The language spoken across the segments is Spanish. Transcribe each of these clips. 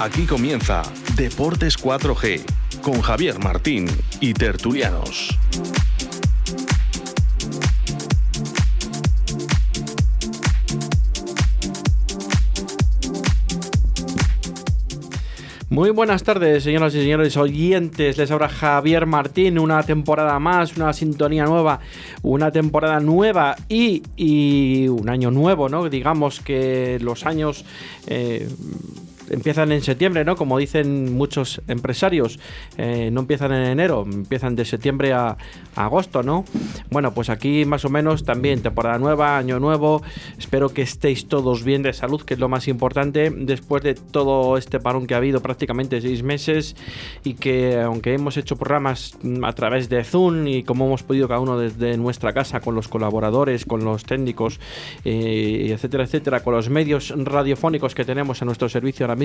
Aquí comienza Deportes 4G con Javier Martín y Tertulianos. Muy buenas tardes, señoras y señores oyentes. Les habla Javier Martín. Una temporada más, una sintonía nueva, una temporada nueva y, un año nuevo, ¿no? Digamos que los años. Eh, empiezan en septiembre, ¿no? Como dicen muchos empresarios, eh, no empiezan en enero, empiezan de septiembre a, agosto, ¿no? Bueno, pues aquí más o menos también temporada nueva, año nuevo. Espero que estéis todos bien de salud, que es lo más importante después de todo este parón que ha habido prácticamente seis meses y que aunque hemos hecho programas a través de Zoom y como hemos podido cada uno desde nuestra casa con los colaboradores, con los técnicos, eh, etcétera, etcétera, con los medios radiofónicos que tenemos a nuestro servicio ahora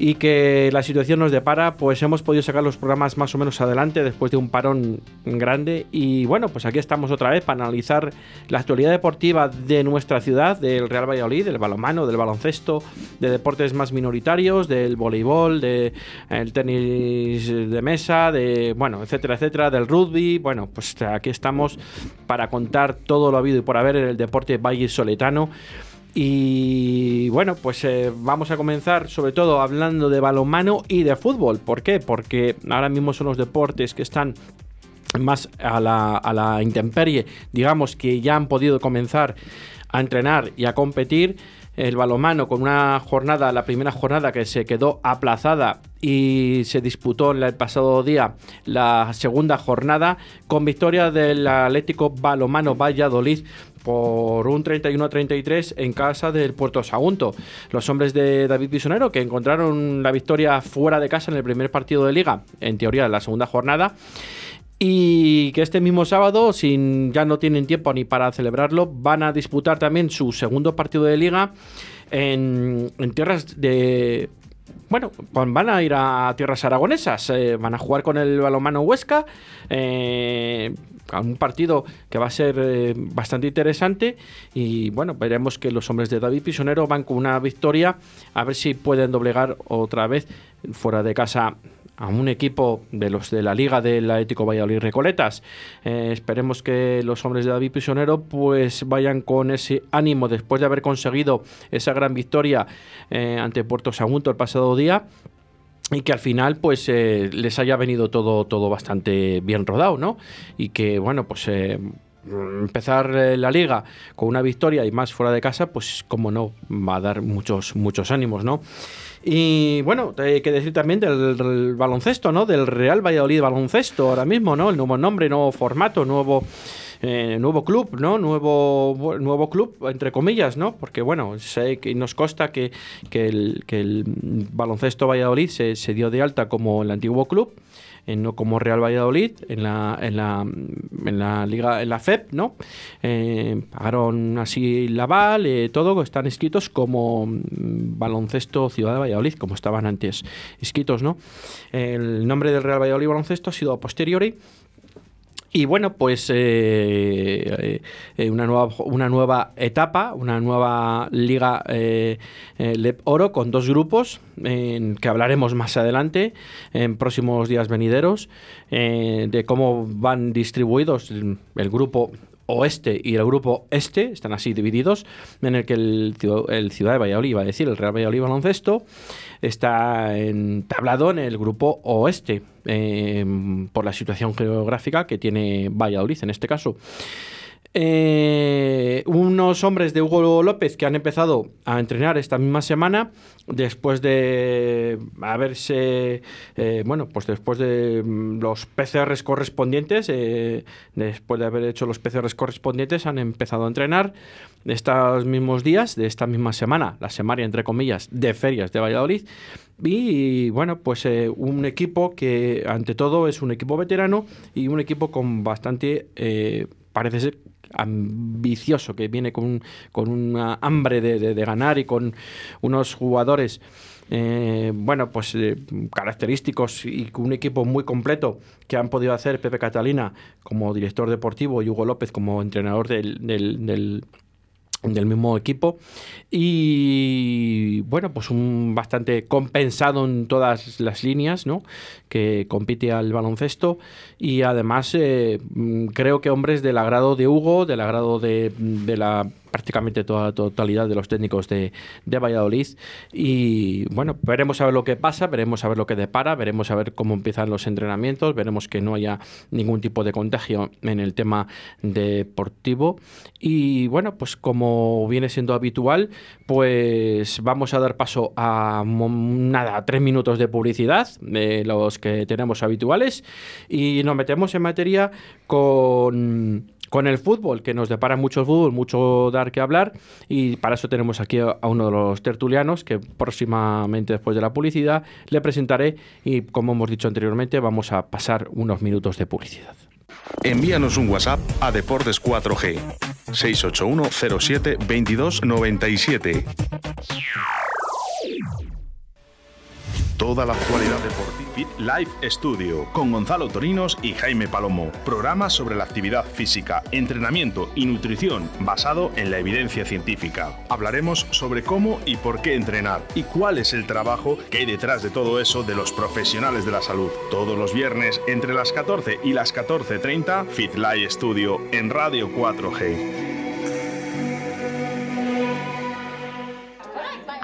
y que la situación nos depara, pues hemos podido sacar los programas más o menos adelante después de un parón grande. Y bueno, pues aquí estamos otra vez para analizar la actualidad deportiva de nuestra ciudad, del Real Valladolid, del balonmano, del baloncesto, de deportes más minoritarios, del voleibol, del tenis de mesa, de bueno, etcétera, etcétera, del rugby. Bueno, pues aquí estamos para contar todo lo habido y por haber en el deporte valle soletano. Y bueno, pues eh, vamos a comenzar sobre todo hablando de balonmano y de fútbol. ¿Por qué? Porque ahora mismo son los deportes que están más a la, intemperie, digamos que ya han podido comenzar a entrenar y a competir el balonmano con una jornada, la primera jornada que se quedó aplazada y se disputó el pasado día la segunda jornada con victoria del Atlético Balomano Valladolid por un 31 a 33 en casa del Puerto Sagunto. Los hombres de David Bisonero que encontraron la victoria fuera de casa en el primer partido de liga, en teoría en la segunda jornada. Y que este mismo sábado, sin ya no tienen tiempo ni para celebrarlo, van a disputar también su segundo partido de liga en, tierras de bueno, pues van a ir a tierras aragonesas, eh, van a jugar con el balonmano Huesca, eh, un partido que va a ser eh, bastante interesante y bueno, veremos que los hombres de David Pisonero van con una victoria, a ver si pueden doblegar otra vez fuera de casa a un equipo de los de la Liga del Atlético Valladolid Recoletas. Eh, esperemos que los hombres de David Pisonero pues vayan con ese ánimo después de haber conseguido esa gran victoria eh, ante Puerto Sagunto el pasado día y que al final pues eh, les haya venido todo, todo bastante bien rodado, ¿no? Y que bueno, pues empezar la liga con una victoria y más fuera de casa, pues como no, va a dar muchos, muchos ánimos, ¿no? Y bueno, hay que decir también del, baloncesto, ¿no? Del Real Valladolid Baloncesto ahora mismo, ¿no? El nuevo nombre, nuevo formato, nuevo eh, nuevo club, ¿no? Nuevo, nuevo club, entre comillas, ¿no? Porque, bueno, sé que nos consta que, el, que el baloncesto Valladolid se, se dio de alta como el antiguo club eh, no como Real Valladolid en la, en la, en la liga en la FEP no eh, pagaron así la Val eh, todo están escritos como mm, baloncesto Ciudad de Valladolid como estaban antes escritos no el nombre del Real Valladolid baloncesto ha sido a posteriori y bueno, pues eh, eh, una, nueva, una nueva etapa, una nueva liga eh, LEP Oro con dos grupos que hablaremos más adelante en próximos días venideros de cómo van distribuidos el, grupo oeste y el grupo este, están así divididos, en el que el, el Ciudad de Valladolid, iba a decir, el Real Valladolid Baloncesto, está entablado en el grupo oeste, eh, por la situación geográfica que tiene Valladolid en este caso. Eh, unos hombres de Hugo López que han empezado a entrenar esta misma semana después de haberse eh, bueno pues después de mm, los PCRs correspondientes eh, después de haber hecho los PCRs correspondientes han empezado a entrenar estos mismos días de esta misma semana la semana entre comillas de ferias de Valladolid. Y bueno pues un equipo que ante todo es un equipo veterano y un equipo con bastante parece ser ambicioso, que viene con, con una hambre de, ganar y con unos jugadores eh, bueno, pues eh, característicos y un equipo muy completo que han podido hacer Pepe Catalina como director deportivo y Hugo López como entrenador del mismo equipo. Y bueno pues un bastante compensado en todas las líneas no que compite al baloncesto. Y además eh, mm, creo que hombres del agrado de Hugo del agrado de, de la prácticamente toda la totalidad de los técnicos de, de, Valladolid. Y bueno, veremos a ver lo que pasa, veremos a ver lo que depara, veremos a ver cómo empiezan los entrenamientos, veremos que no haya ningún tipo de contagio en el tema deportivo. Y bueno, pues como viene siendo habitual, pues vamos a dar paso a nada, tres minutos de publicidad, de los que tenemos habituales, y nos metemos en materia con con el fútbol, que nos depara mucho fútbol, mucho dar que hablar, y para eso tenemos aquí a uno de los tertulianos, que próximamente después de la publicidad le presentaré y como hemos dicho anteriormente, vamos a pasar unos minutos de publicidad. Envíanos un WhatsApp a Deportes 4G 681 07 22 97. Toda la actualidad deportiva. Fit Life Studio con Gonzalo Torinos y Jaime Palomo. Programa sobre la actividad física, entrenamiento y nutrición basado en la evidencia científica. Hablaremos sobre cómo y por qué entrenar y cuál es el trabajo que hay detrás de todo eso de los profesionales de la salud. Todos los viernes entre las 14 y las 14.30 Fit Life Studio en Radio 4G.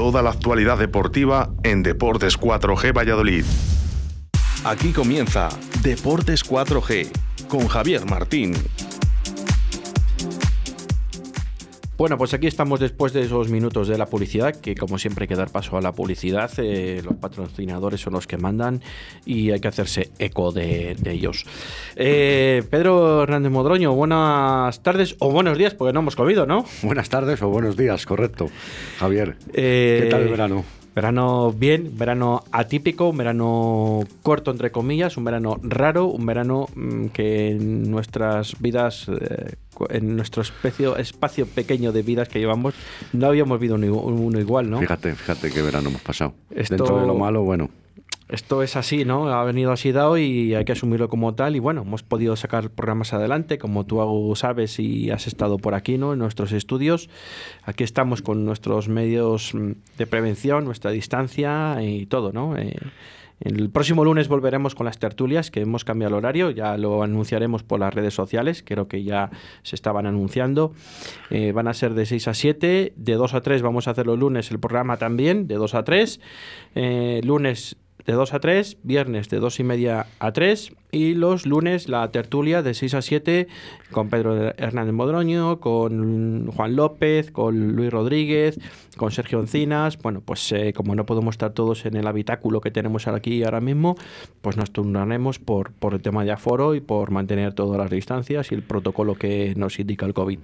Toda la actualidad deportiva en Deportes 4G Valladolid. Aquí comienza Deportes 4G con Javier Martín. Bueno, pues aquí estamos después de esos minutos de la publicidad, que como siempre hay que dar paso a la publicidad, eh, los patrocinadores son los que mandan y hay que hacerse eco de, de ellos. Eh, Pedro Hernández Modroño, buenas tardes o buenos días, porque no hemos comido, ¿no? Buenas tardes o buenos días, correcto. Javier, Eh, ¿qué tal el verano? Verano bien, verano atípico, un verano corto entre comillas, un verano raro, un verano mm, que en nuestras vidas, eh, en nuestro espacio, espacio pequeño de vidas que llevamos, no habíamos vivido uno igual, ¿no? Fíjate, fíjate qué verano hemos pasado. Esto- Dentro de lo malo, bueno. Esto es así, ¿no? Ha venido así dado y hay que asumirlo como tal. Y bueno, hemos podido sacar programas adelante, como tú sabes y has estado por aquí, ¿no? En nuestros estudios. Aquí estamos con nuestros medios mm, de prevención, nuestra distancia y todo, ¿no? Eh, el próximo lunes volveremos con las tertulias, que hemos cambiado el horario, ya lo anunciaremos por las redes sociales, creo que ya se estaban anunciando. Eh, van a ser de 6 a 7, de 2 a 3 vamos a hacer los lunes el programa también, de 2 a 3. Eh, lunes de 2 a 3, viernes de 2 y media a 3 y los lunes la tertulia de 6 a 7 con Pedro Hernández Modroño, con Juan López, con Luis Rodríguez, con Sergio Encinas. Bueno, pues eh, como no podemos estar todos en el habitáculo que tenemos aquí ahora mismo, pues nos turnaremos por, por el tema de aforo y por mantener todas las distancias y el protocolo que nos indica el COVID.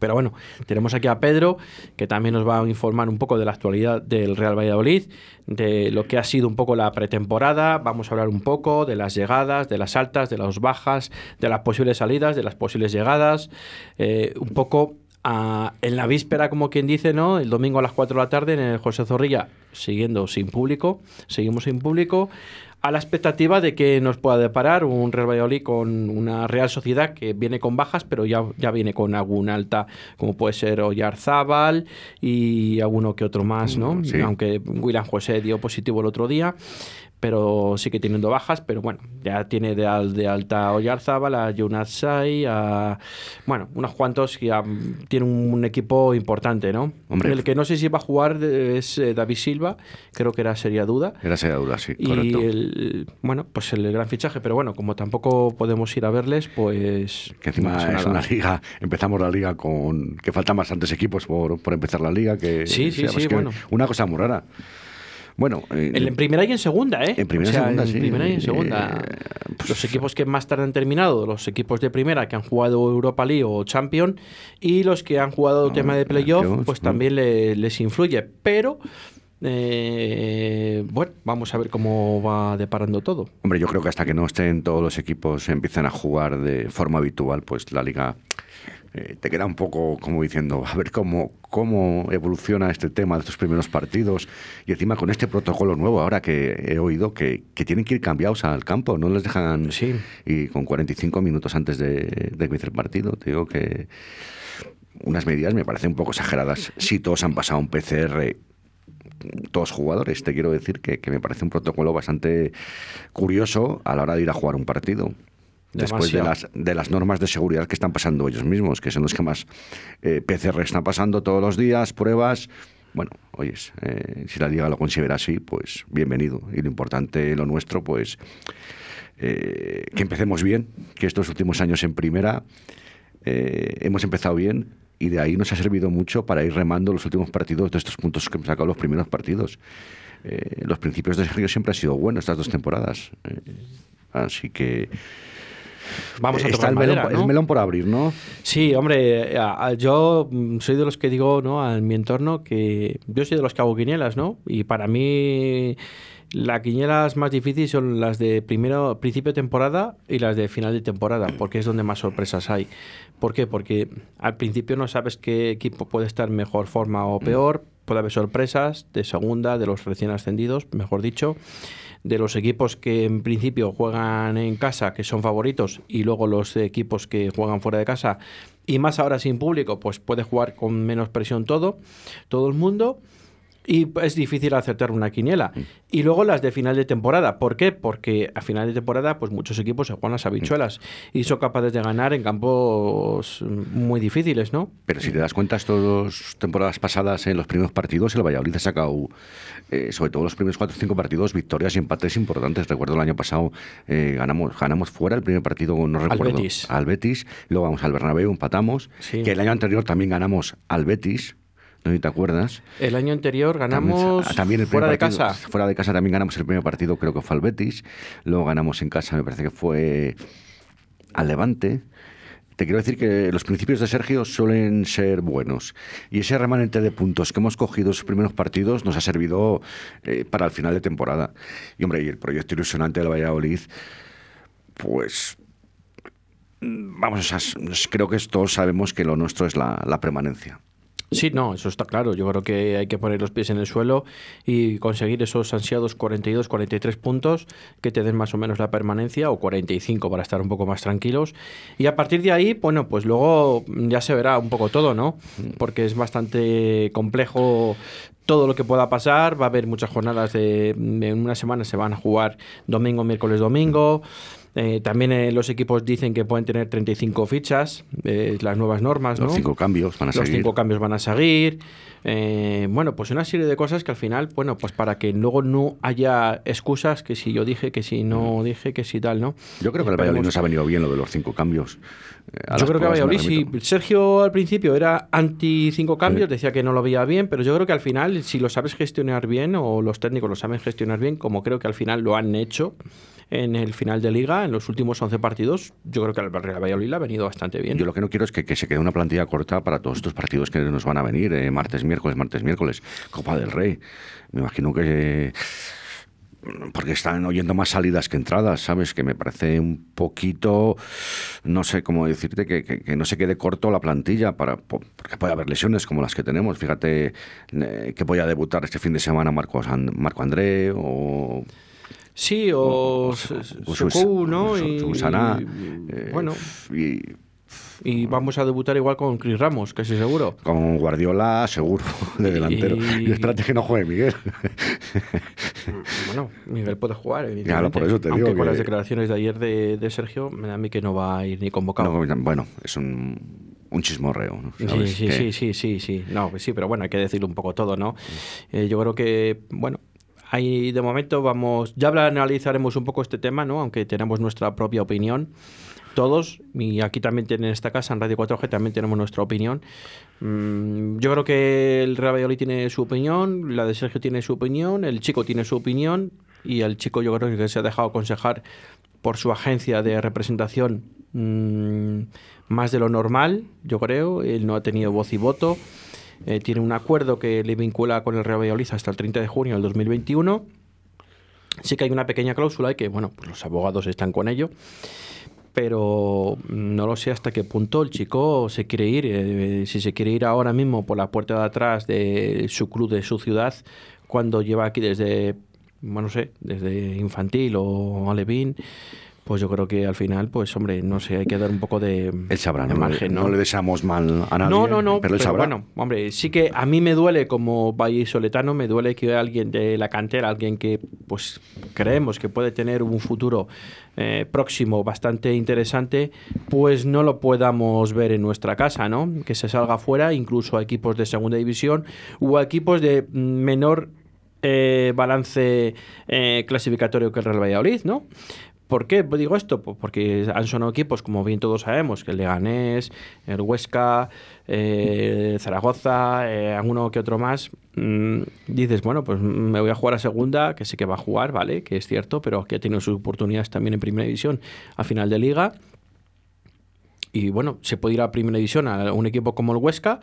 Pero bueno, tenemos aquí a Pedro, que también nos va a informar un poco de la actualidad del Real Valladolid, de lo que ha sido un poco la pretemporada. Vamos a hablar un poco de las llegadas, de las altas, de las bajas, de las posibles salidas, de las posibles llegadas. eh, un poco a- en la víspera, como quien dice, ¿no? El domingo a las 4 de la tarde en el José Zorrilla, siguiendo sin público, seguimos sin público, a la expectativa de que nos pueda deparar un Real Valladolid con una Real Sociedad que viene con bajas, pero ya, ya viene con alguna alta, como puede ser Oyarzábal y alguno que otro más, ¿no? Sí. Aunque William José dio positivo el otro día. Pero sigue teniendo bajas, pero bueno, ya tiene de, al- de alta a Oyarzábal, a Jonas Sai, a... Bueno, unos cuantos que ya tienen un equipo importante, ¿no? Hombre. El que no sé si va a jugar es eh, David Silva, creo que era sería duda. Era esa duda, sí, Y correcto. el, bueno, pues el gran fichaje, pero bueno, como tampoco podemos ir a verles, pues... Que encima es una liga, empezamos la liga con que faltan bastantes equipos por, por empezar la liga. Que, Sí, sí, sí, que bueno. Una cosa muy rara. Bueno, eh, En, en primera y en segunda, ¿eh? En primera y O sea, segunda, en sí. primera y en segunda. Eh, pues- los equipos que más tarde han terminado, los equipos de primera que han jugado Europa League o Champion y los que han jugado Ah, tema de playoff, pues también le- les influye. Pero, eh, bueno, vamos a ver cómo va deparando todo. Hombre, yo creo que hasta que no estén todos los equipos empiezan a jugar de forma habitual, pues la liga eh, te queda un poco como diciendo, a ver cómo, cómo evoluciona este tema de estos primeros partidos. Y encima con este protocolo nuevo, ahora que he oído que, que tienen que ir cambiados al campo, no les dejan. Sí. Y con 45 minutos antes de, de empiece el partido, te digo que unas medidas me parecen un poco exageradas. Si todos han pasado un PCR todos jugadores. Te quiero decir que, que me parece un protocolo bastante curioso a la hora de ir a jugar un partido. Después de las, de las normas de seguridad que están pasando ellos mismos, que son los que más eh, PCR están pasando todos los días, pruebas. Bueno, oyes, eh, si la liga lo considera así, pues bienvenido. Y lo importante, lo nuestro, pues eh, que empecemos bien, que estos últimos años en primera hemos empezado bien y de ahí nos ha servido mucho para ir remando los últimos partidos de estos puntos que hemos sacado los primeros partidos. Los principios de Sergio siempre han sido buenos estas dos temporadas. Así que Vamos a tocar el melón, por abrir, ¿no? Sí, hombre, a- a- yo mm, soy de los que digo, ¿no? En mi entorno que yo soy de los que hago quinielas, ¿no? Y para mí las quinielas más difíciles son las de primero principio de temporada y las de final de temporada, porque es donde más sorpresas hay. ¿Por qué? Porque al principio no sabes qué equipo puede estar en mejor forma o peor, puede haber sorpresas de segunda, de los recién ascendidos, mejor dicho de los equipos que en principio juegan en casa, que son favoritos, y luego los equipos que juegan fuera de casa, y más ahora sin público, pues puede jugar con menos presión todo, todo el mundo. Y es difícil acertar una quiniela. Y luego las de final de temporada. ¿Por qué? Porque a final de temporada, pues muchos equipos se juegan las habichuelas y son capaces de ganar en campos muy difíciles, ¿no? Pero si te das cuenta, estas dos temporadas pasadas, en los primeros partidos, el Valladolid ha sacado, eh, sobre todo los primeros cuatro o cinco partidos, victorias y empates importantes. Recuerdo el año pasado, eh, ganamos, ganamos fuera el primer partido, no Al recuerdo. Betis. Al Betis. Luego vamos al Bernabéu, empatamos. Sí. Que el año anterior también ganamos al Betis. No sé si te acuerdas. El año anterior ganamos También, también el fuera de partido- casa. Fuera de casa también ganamos el primer partido, creo que fue al Betis. Luego ganamos en casa, me parece que fue al Levante. Te quiero decir que los principios de Sergio suelen ser buenos. Y ese remanente de puntos que hemos cogido en sus primeros partidos nos ha servido eh, para el final de temporada. Y hombre, y el proyecto ilusionante del Valladolid, pues mm, vamos, creo que todos sabemos que lo nuestro es la, la permanencia. Sí, no, eso está claro. Yo creo que hay que poner los pies en el suelo y conseguir esos ansiados 42, 43 puntos que te den más o menos la permanencia o 45 para estar un poco más tranquilos. Y a partir de ahí, bueno, pues luego ya se verá un poco todo, ¿no? Porque es bastante complejo todo lo que pueda pasar. Va a haber muchas jornadas de... En una semana se van a jugar domingo, miércoles, domingo. Eh, también eh, los equipos dicen que pueden tener 35 fichas, eh, las nuevas normas, Los ¿no? cinco cambios van a los seguir. cinco cambios van a seguir. Eh, bueno, pues una serie de cosas que al final, bueno, pues para que luego no haya excusas que si yo dije, que si no dije, que si tal, ¿no? Yo creo que el Valladolid nos ha venido bien lo de los cinco cambios. Eh, a yo creo que Valladolid, sí. Sergio al principio era anti cinco cambios, decía que no lo veía bien, pero yo creo que al final, si lo sabes gestionar bien o los técnicos lo saben gestionar bien, como creo que al final lo han hecho en el final de liga, en los últimos 11 partidos, yo creo que al Real Valladolid ha venido bastante bien. Yo lo que no quiero es que, se quede una plantilla corta para todos estos partidos que nos van a venir, eh, martes, miércoles, martes, miércoles. Copa del Rey. Me imagino que... porque están oyendo más salidas que entradas, ¿sabes? Que me parece un poquito, no sé cómo decirte, que, no se quede corto la plantilla, para, po- porque puede haber lesiones como las que tenemos. Fíjate eh, que voy a debutar este fin de semana Marco, San- Marco André o Sí, o, o Sus- Sucou, ¿no? Su- Y- Susana, y- eh, bueno, y Y vamos a debutar igual con Chris Ramos, casi seguro. Con Guardiola, seguro, de delantero. Y- Y espérate que no juegue Miguel. Bueno, Miguel puede jugar, Claro, por eso te Aunque digo con que- las declaraciones de ayer de, de Sergio, me da a mí que no va a ir ni convocado. No, bueno, es un, un chismorreo. ¿no? Sí, sí, Que- sí, sí, sí, sí. No, pues sí, pero bueno, hay que decirlo un poco todo, ¿no? Eh, yo creo que, bueno, ahí de momento vamos, ya analizaremos un poco este tema, ¿no? Aunque tenemos nuestra propia opinión. Todos, y aquí también en esta casa, en Radio 4G, también tenemos nuestra opinión. Mm, yo creo que el Real tiene su opinión, la de Sergio tiene su opinión, el chico tiene su opinión, y el chico yo creo que se ha dejado aconsejar por su agencia de representación mm, más de lo normal, yo creo. Él no ha tenido voz y voto. Eh, tiene un acuerdo que le vincula con el Real Valladolid hasta el 30 de junio del 2021. Sí que hay una pequeña cláusula y que, bueno, pues los abogados están con ello. Pero no lo sé hasta qué punto el chico se quiere ir. eh, si se quiere ir ahora mismo por la puerta de atrás de su club, de su ciudad, cuando lleva aquí desde, bueno, no sé, desde infantil o alevín, pues yo creo que al final, pues hombre, no sé, hay que dar un poco de, Él sabrá, de no, margen, no le deseamos mal a nadie. no, no, no. Pero él sabrá. bueno, hombre, sí que a mí me duele como vallisoletano, me duele que alguien de la cantera, alguien que pues creemos que puede tener un futuro eh, próximo bastante interesante, pues no lo podamos ver en nuestra casa, ¿no? Que se salga fuera, incluso a equipos de segunda división o a equipos de menor eh, balance eh, clasificatorio que el Real Valladolid, ¿no? ¿Por qué digo esto? Pues porque han sonado equipos, como bien todos sabemos, que el Leganés, el Huesca, eh, Zaragoza, eh, alguno que otro más. mm, dices, bueno, pues me voy a jugar a segunda, que sé que va a jugar, ¿vale? Que es cierto, pero que ha tenido sus oportunidades también en primera división a final de liga. Y bueno, se puede ir a primera división a un equipo como el Huesca.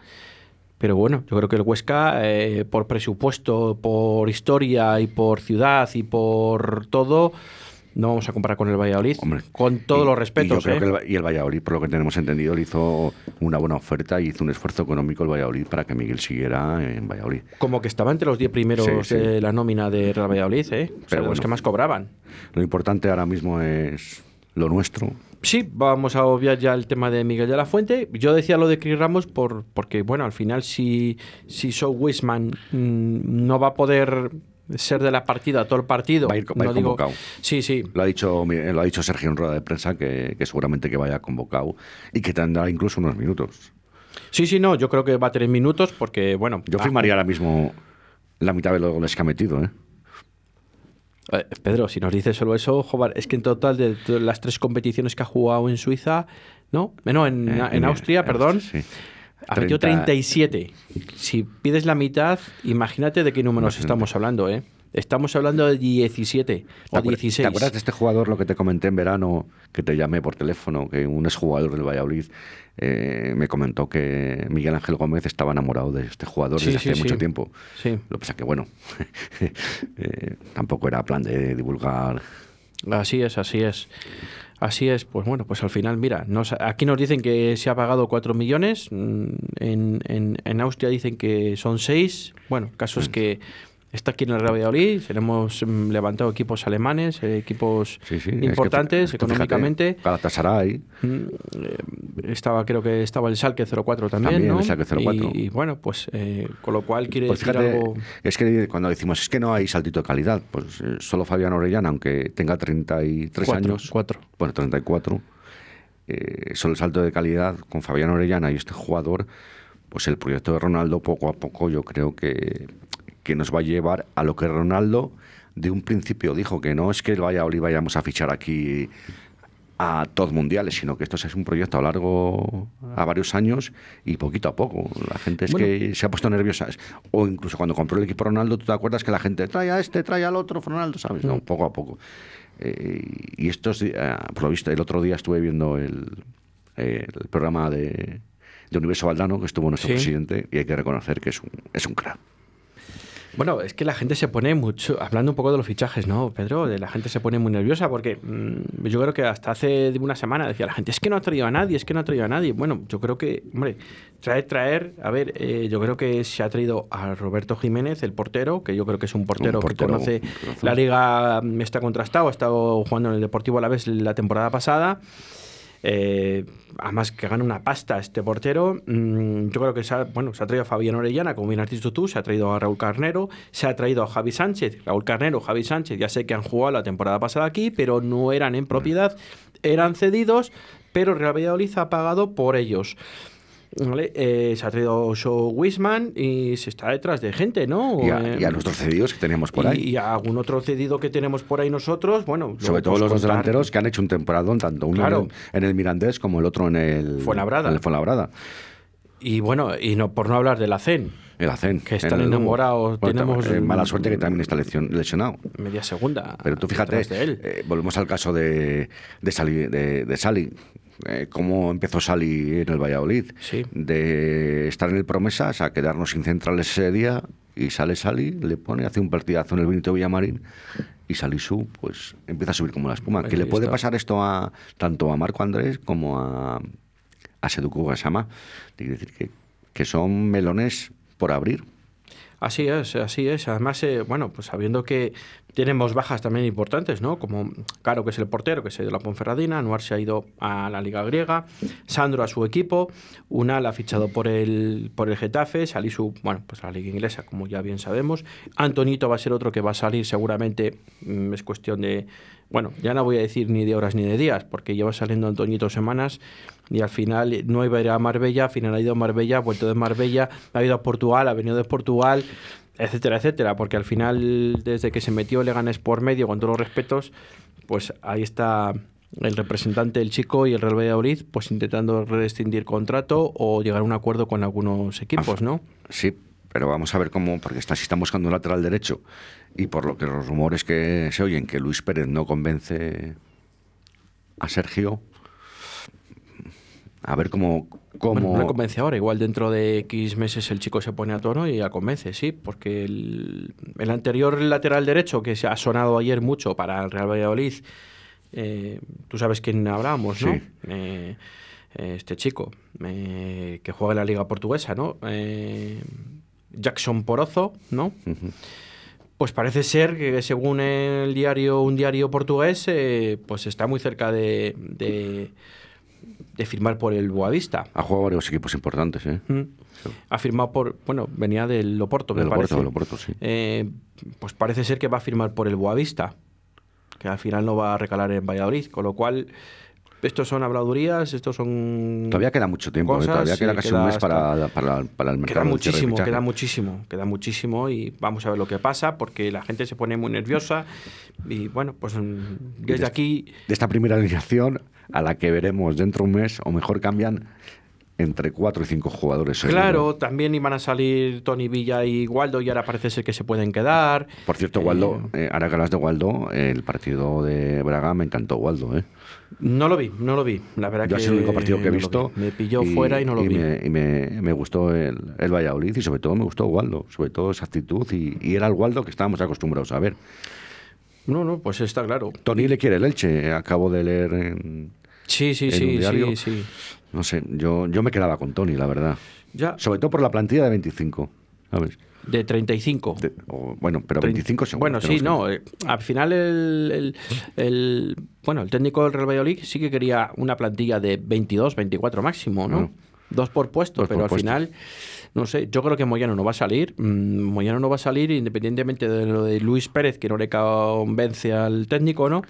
Pero bueno, yo creo que el Huesca, eh, por presupuesto, por historia y por ciudad y por todo, no vamos a comparar con el Valladolid. Hombre, con todos y- los Y, yo respetos. creo ¿eh? que el, Va- y el Valladolid, por lo que tenemos entendido, le hizo una buena oferta y hizo un esfuerzo económico el Valladolid para que Miguel siguiera en Valladolid. Como que estaba entre los 10 primeros Sí, sí. de la nómina de Real Valladolid, ¿eh? O sea, Pero los que más cobraban. Lo importante ahora mismo es lo nuestro. Sí, vamos a obviar ya el tema de Miguel de la Fuente. Yo decía lo de Chris Ramos por, porque, bueno, al final si, si Joe Wisman mm, no va a poder ser de la partida todo el partido. Va a ir- va a ir no digo- convocado. Sí, sí. Lo ha dicho, lo ha dicho Sergio en rueda de prensa que, que seguramente que vaya convocado y que tendrá incluso unos minutos. Sí, sí, no, yo creo que va a tener minutos porque, bueno... Yo va- firmaría ahora mismo la mitad de los goles que ha metido, ¿eh? Eh, Pedro, si nos dices solo eso, joder, es que en total de las tres competiciones que ha jugado en Suiza, ¿no? Eh, No, en, Eh, en Austria, en perdón. Austria, sí. Ha metido 30. 37. Si pides la mitad, imagínate de qué números estamos hablando, ¿eh? Estamos hablando de 17 ¿Te o acuer- 16. ¿Te acuerdas de este jugador, lo que te comenté en verano, que te llamé por teléfono, que un exjugador del Valladolid eh, me comentó que Miguel Ángel Gómez estaba enamorado de este jugador Sí, desde sí, hace sí. mucho tiempo? Sí. Lo que pasa que, bueno, eh, tampoco era plan de divulgar. Así es, así es. Así es, pues bueno, pues al final, mira, nos- aquí nos dicen que se ha pagado 4 millones, mm, en, en, en Austria dicen que son 6, bueno, el caso es que está aquí en el Real Valladolid, hemos mm, levantado equipos alemanes, eh, equipos Sí, sí, es que importantes tú fíjate, económicamente. Galatasaray, Mm, eh, estaba, creo que estaba el Salque 04 también, También ¿no? el Schalke 04. Y, y bueno, pues eh, con lo cual quiere Pues decir fíjate, algo... es que cuando decimos es que no hay saltito de calidad, pues eh, solo Fabián Orellana, aunque tenga 33 Cuatro, años, cuatro. bueno, 34, eh, solo el salto de calidad con Fabián Orellana y este jugador, pues el proyecto de Ronaldo poco a poco yo creo que, que nos va a llevar a lo que Ronaldo de un principio dijo, que no es que el Valladolid vayamos a fichar aquí a todos mundiales, sino que esto es un proyecto a largo, a varios años y poquito a poco. La gente es Bueno. que se ha puesto nerviosa. O incluso cuando compró el equipo Ronaldo, tú te acuerdas que la gente trae a este, trae al otro, Ronaldo, ¿sabes? No, poco a poco. Eh, y esto es, eh, por lo visto, el otro día estuve viendo el, el programa de, de Universo Valdano, que estuvo nuestro Sí. presidente, y hay que reconocer que es un, es un crack. Bueno, es que la gente se pone mucho, hablando un poco de los fichajes, ¿no, Pedro? De la gente se pone muy nerviosa porque mm, yo creo que hasta hace una semana decía la gente, es que no ha traído a nadie, es que no ha traído a nadie. Bueno, yo creo que, hombre, traer, traer, a ver, eh, yo creo que se ha traído a Roberto Jiménez, el portero, que yo creo que es un portero, Un portero, que conoce conoce. la liga, mm, está contrastado, ha estado jugando en el Deportivo a la vez la temporada pasada. Eh, además que gana una pasta este portero. Mm, yo creo que se ha, bueno, se ha traído a Fabián Orellana, como bien has dicho tú, se ha traído a Raúl Carnero, se ha traído a Javi Sánchez. Raúl Carnero, Javi Sánchez, ya sé que han jugado la temporada pasada aquí, pero no eran en propiedad, eran cedidos, pero Real Valladolid ha pagado por ellos. ¿Vale? Eh, se ha traído Show Wisman y se está detrás de gente, ¿no? Y a, Eh, y a nuestros cedidos que teníamos por y- ahí. Y a algún otro cedido que tenemos por ahí nosotros, bueno. Sobre todo los dos delanteros que han hecho un temporadón, tanto uno Claro. en, en el Mirandés como el otro en el Fuenlabrada. en el Fuenlabrada. Y bueno, y no por no hablar de la CEN, El. Que están en enamorados, tenemos- eh, mala suerte que también está lesionado. media segunda. Pero tú fíjate, detrás de él. eh, volvemos al caso de, de Sali. De, de. Eh, cómo empezó Sali en el Valladolid. Sí. De estar en el Promesas a quedarnos sin centrales ese día y sale Sali, le pone, hace un partidazo en el Benito Villamarín y Salisu pues empieza a subir como la espuma. Ahí que le puede está. pasar esto a tanto a Marco Andrés como a, a Seduku Gasama. Quiere decir que, que son melones por abrir. Así es, así es. Además, eh, bueno, pues sabiendo que tenemos bajas también importantes, ¿no? Como Caro, que es el portero, que se ha ido a la Ponferradina, Anuar se ha ido a la Liga Griega, Sandro a su equipo, Unal ha fichado por el, por el Getafe, Salisu, bueno, pues a la Liga Inglesa, como ya bien sabemos. Antonito va a ser otro que va a salir seguramente, mm, es cuestión de, bueno, ya no voy a decir ni de horas ni de días, porque lleva saliendo Antoñito semanas y al final no iba a ir a Marbella, al final ha ido a Marbella, ha vuelto de Marbella, ha ido a Portugal, ha venido de Portugal, etcétera, etcétera, porque al final, desde que se metió Leganés por medio, con todos los respetos, pues ahí está el representante del chico y el Real Valladolid, pues intentando rescindir contrato o llegar a un acuerdo con algunos equipos, ¿no? Sí, pero vamos a ver cómo, porque si están buscando un lateral derecho y por lo que los rumores que se oyen que Luis Pérez no convence a Sergio, a ver cómo... cómo Bueno, no le convence ahora, igual dentro de X meses el chico se pone a tono y ya convence, sí, porque el, el anterior lateral derecho que se ha sonado ayer mucho para el Real Valladolid, eh, tú sabes quién hablábamos, ¿no? Sí. Eh, eh, este chico eh, que juega en la Liga Portuguesa, ¿no? Jackson Porozo, ¿no? Pues parece ser que según el diario, un diario portugués, pues está muy cerca de, de, de firmar por el Boavista. ha jugado varios equipos importantes, ¿eh? Mm. Ha firmado por, bueno, venía del Loporto, me Del parece. Oporto, del Oporto, sí. Eh, pues parece ser que va a firmar por el Boavista, que al final no va a recalar en Valladolid, con lo cual estos son habladurías, estos son Todavía queda mucho tiempo, ¿eh? cosas, todavía queda casi queda un mes para, para, para el mercado. Queda muchísimo, queda muchísimo, queda muchísimo y vamos a ver lo que pasa porque la gente se pone muy nerviosa y bueno, pues mm, desde aquí De esta primera alineación a la que veremos dentro de un mes, o mejor cambian entre cuatro y cinco jugadores. seguro. Claro, también iban a salir Tony Villa y Waldo y ahora parece ser que se pueden quedar. Por cierto, Eh, Waldo, eh, ahora que hablas de Waldo, el partido de Braga me encantó Waldo, ¿eh? No lo vi, no lo vi. La verdad Yo que sido el único partido que he no visto. vi. Me pilló fuera y no lo vi. Me, y me, me gustó el, el Valladolid y sobre todo me gustó Waldo, sobre todo esa actitud y, y era el Waldo que estábamos acostumbrados a ver. No, no, pues está claro. Tony le quiere el Elche, acabo de leer en, Sí, sí, en un sí, diario. sí, sí. No sé, yo, yo me quedaba con Tony, la verdad. Ya, Sobre todo por la plantilla de 25, ¿sabes? de 35. De- o- bueno, pero Trein- 25 segundos. Bueno, sí, no. eh, al final, el, el- el- bueno, el técnico del Real Valladolid sí que quería una plantilla de 22, 24 máximo, ¿no? Bueno. Dos por puesto, Dos pero por al final, no sé, yo creo que Moyano no va a salir. mm, Moyano no va a salir independientemente de lo de Luis Pérez, que no le convence al técnico, ¿no?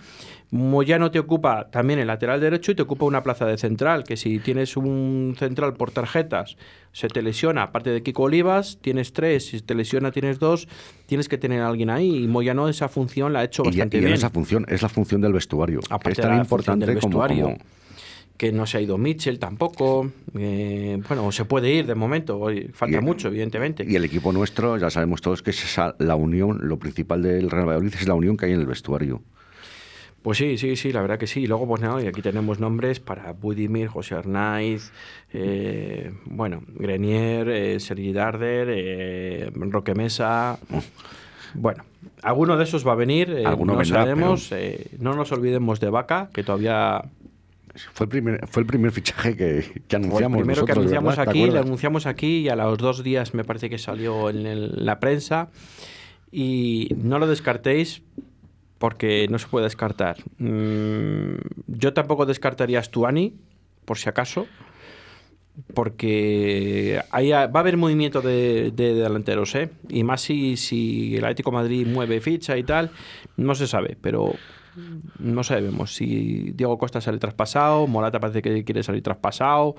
Moyano te ocupa también el lateral derecho y te ocupa una plaza de central, que si tienes un central por tarjetas, se te lesiona, aparte de Kiko Olivas, tienes tres, si te lesiona tienes dos, tienes que tener a alguien ahí y Moyano esa función la ha hecho Y, ya- bastante y en bien. esa función es la función del vestuario, Aparte es de tan la importante del como, vestuario. como- que no se ha ido Mitchell tampoco. eh, bueno, se puede ir de momento. hoy Falta Y- mucho, evidentemente. Y el equipo nuestro, ya sabemos todos que es esa, la unión, lo principal del Real Valladolid es la unión que hay en el vestuario. Pues sí, sí, sí, la verdad que sí. Y luego, pues nada, y aquí tenemos nombres para Budimir, José Arnaiz, eh, bueno, Grenier, eh, Sergi Darder, eh, Roque Mesa. Bueno, alguno de esos va a venir, Alguno no vendrá, sabemos. no nos olvidemos de Vaca, que todavía Fue el primer, fue el primer fichaje que, que fue el anunciamos primero que anunciamos ¿verdad? ¿Te aquí, lo anunciamos aquí y a los dos días me parece que salió en el- la prensa. Y no lo descartéis porque no se puede descartar. Mm, yo tampoco descartaría a Stuani, por si acaso, porque ahí va a haber movimiento de, de delanteros, ¿eh? Y más si, si el Atlético de Madrid mueve ficha y tal, no se sabe, pero no sabemos si Diego Costa sale traspasado, Morata parece que quiere salir traspasado,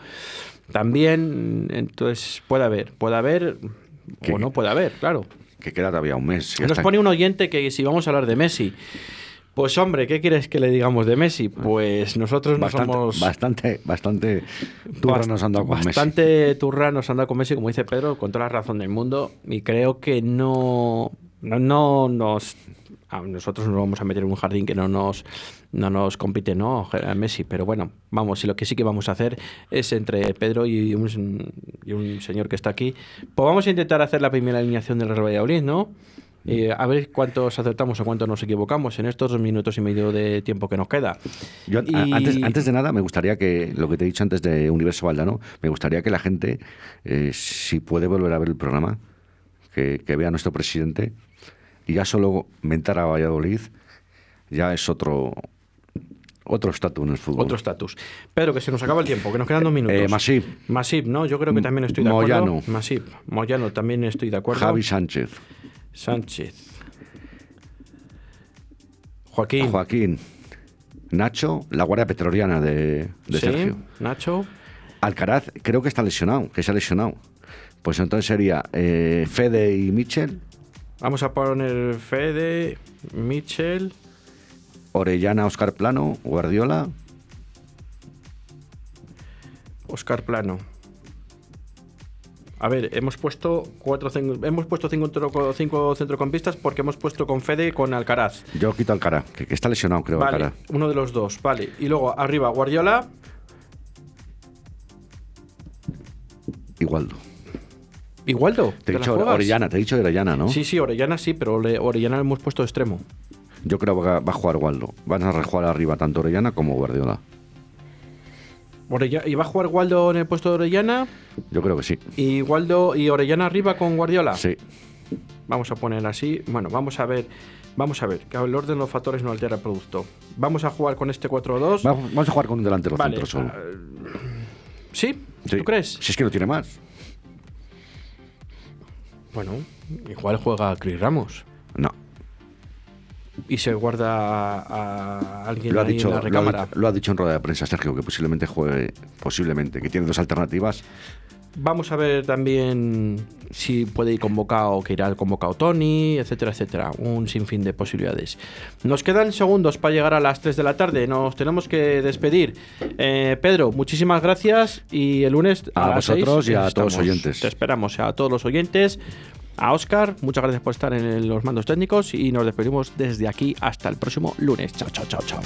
también, entonces puede haber, puede haber ¿Qué? o no puede haber, claro. Que queda todavía un mes. Nos pone un oyente que si vamos a hablar de Messi, pues hombre, ¿qué quieres que le digamos de Messi? Pues nosotros no bastante, somos bastante, bastante turra Bast- dado con Messi. Bastante turra nos han dado con Messi, como dice Pedro, con toda la razón del mundo. Y creo que no, no, no nos. Nosotros nos vamos a meter en un jardín que no nos, no nos compite, ¿no? Messi. Pero bueno, vamos, y lo que sí que vamos a hacer es entre Pedro y un, y un señor que está aquí. Pues vamos a intentar hacer la primera alineación del Real Valladolid, ¿no? Y a ver cuántos acertamos o cuántos nos equivocamos en estos dos minutos y medio de tiempo que nos queda. Yo, Y- antes, antes de nada, me gustaría que, lo que te he dicho antes de Universo Valdano, me gustaría que la gente, eh, si puede volver a ver el programa, que, que vea a nuestro presidente y ya solo mentar a Valladolid, ya es otro otro estatus en el fútbol. Otro estatus. Pedro, que se nos acaba el tiempo, que nos quedan dos minutos. Eh, Masip. Masip, ¿no? Yo creo que también estoy de Moyano. acuerdo. Masip. Moyano, también estoy de acuerdo. Javi Sánchez, Sánchez. Joaquín. Joaquín, Nacho, la Guardia Petroliana de, de Sí, Sergio. Nacho. Alcaraz, creo que está lesionado, que se ha lesionado. Pues entonces sería eh, Fede y Michel, Vamos a poner Fede, Michel. Orellana, Oscar Plano, Guardiola, Oscar Plano. A ver, hemos puesto cuatro hemos puesto cinco, centro- cinco centrocampistas porque hemos puesto con Fede y con Alcaraz. Yo quito Alcaraz, que, que está lesionado, creo, Vale, Alcaraz. uno de los dos, vale. Y luego arriba Guardiola, Igualdo. Igualdo. Te he ¿te la dicho? Orellana, te he dicho Orellana, ¿no? Sí, sí, Orellana sí, pero Orellana le hemos puesto extremo. Yo creo que va a jugar Waldo. Van a rejugar arriba tanto Orellana como Guardiola. ¿Y va a jugar Waldo en el puesto de Orellana? Yo creo que sí. ¿Y Waldo y Orellana arriba con Guardiola? Sí. Vamos a poner así. Bueno, vamos a ver. Vamos a ver, que el orden de los factores no altera el producto. Vamos a jugar con este 4-2. Vamos vamos a jugar con un delantero Vale. centro solo. ah, ¿Sí? Sí. ¿Tú crees? Si es que no tiene más. Bueno, igual juega Chris Ramos. No. Y se guarda a, alguien Lo ha, ahí dicho, en la lo, ha, recámara. lo ha dicho en rueda de prensa Sergio, que posiblemente juegue, posiblemente, que tiene dos alternativas. Vamos a ver también si puede ir convocado, que irá convocado Tony, etcétera, etcétera. Un sinfín de posibilidades. Nos quedan segundos para llegar a las 3 de la tarde. Nos tenemos que despedir. Eh, Pedro, muchísimas gracias. Y el lunes A vosotros 6 y a todos los oyentes. Te esperamos a todos los oyentes. A Oscar, muchas gracias por estar en los mandos técnicos y nos despedimos desde aquí hasta el próximo lunes. Chao, chao, chao, chao.